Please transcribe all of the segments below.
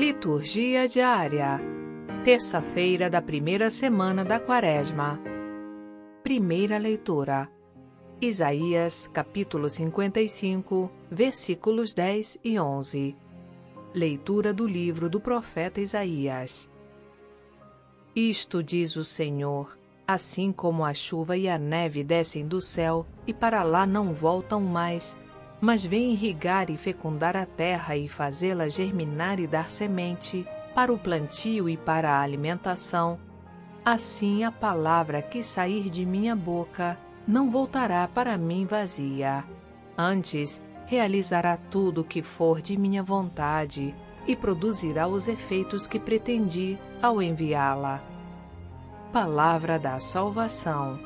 Liturgia diária. Terça-feira da primeira semana da Quaresma. Primeira leitura. Isaías, capítulo 55, versículos 10 e 11. Leitura do livro do profeta Isaías. Isto diz o Senhor: assim como a chuva e a neve descem do céu e para lá não voltam mais, mas vêm irrigar e fecundar a terra e fazê-la germinar e dar semente, para o plantio e para a alimentação. Assim a palavra que sair de minha boca não voltará para mim vazia. Antes, realizará tudo o que for de minha vontade e produzirá os efeitos que pretendi ao enviá-la. Palavra da salvação.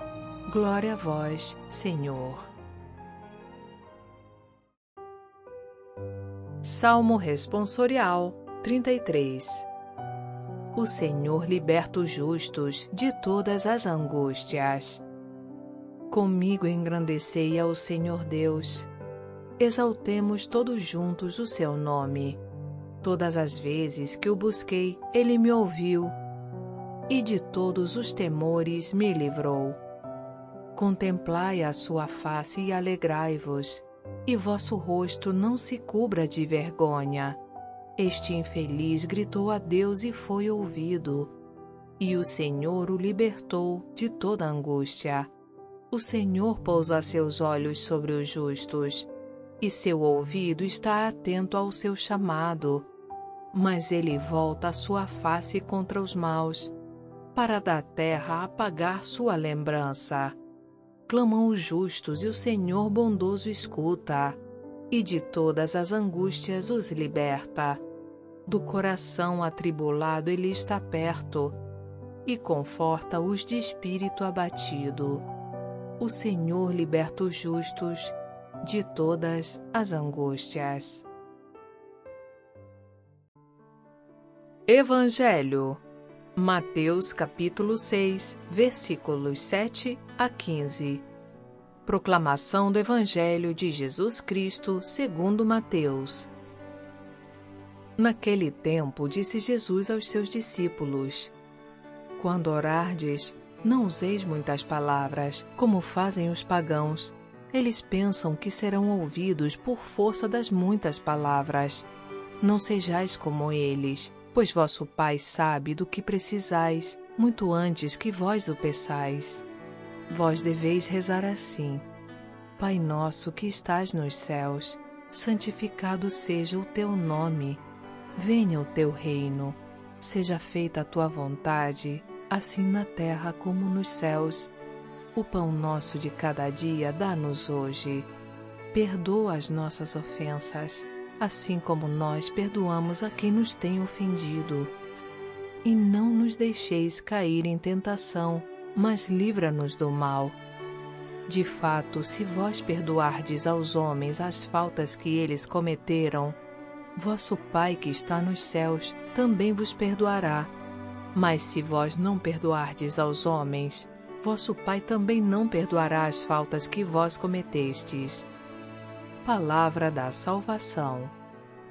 Glória a vós, Senhor. Salmo Responsorial 33 O Senhor liberta os justos de todas as angústias. Comigo engrandecei ao Senhor Deus. Exaltemos todos juntos o seu nome. Todas as vezes que o busquei, ele me ouviu e de todos os temores me livrou. Contemplai a sua face e alegrai-vos e vosso rosto não se cubra de vergonha. Este infeliz gritou a Deus e foi ouvido, e o Senhor o libertou de toda angústia. O Senhor pousa seus olhos sobre os justos, e seu ouvido está atento ao seu chamado. Mas ele volta a sua face contra os maus, para da terra apagar sua lembrança. Clamam os justos e o Senhor bondoso escuta, e de todas as angústias os liberta. Do coração atribulado ele está perto, e conforta os de espírito abatido. O Senhor liberta os justos de todas as angústias. Evangelho Mateus capítulo 6, versículos 7 a 15. Proclamação do Evangelho de Jesus Cristo segundo Mateus. Naquele tempo disse Jesus aos seus discípulos: Quando orardes, não useis muitas palavras, como fazem os pagãos. Eles pensam que serão ouvidos por força das muitas palavras. Não sejais como eles pois vosso Pai sabe do que precisais, muito antes que vós o peçais. Vós deveis rezar assim: Pai nosso que estás nos céus, santificado seja o teu nome. Venha o teu reino. Seja feita a tua vontade, assim na terra como nos céus. O pão nosso de cada dia dá-nos hoje. Perdoa as nossas ofensas assim como nós perdoamos a quem nos tem ofendido. E não nos deixeis cair em tentação, mas livra-nos do mal. De fato, se vós perdoardes aos homens as faltas que eles cometeram, vosso Pai que está nos céus também vos perdoará. Mas se vós não perdoardes aos homens, vosso Pai também não perdoará as faltas que vós cometestes. Palavra da salvação.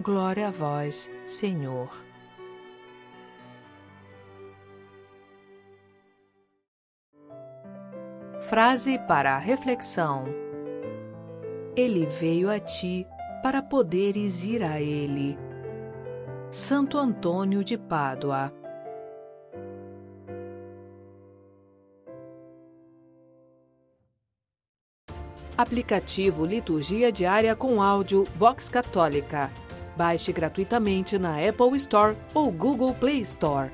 Glória a vós, Senhor. Frase para a reflexão: Ele veio a ti para poderes ir a ele. Santo Antônio de Pádua Aplicativo Liturgia Diária com áudio Vox Católica. Baixe gratuitamente na Apple Store ou Google Play Store.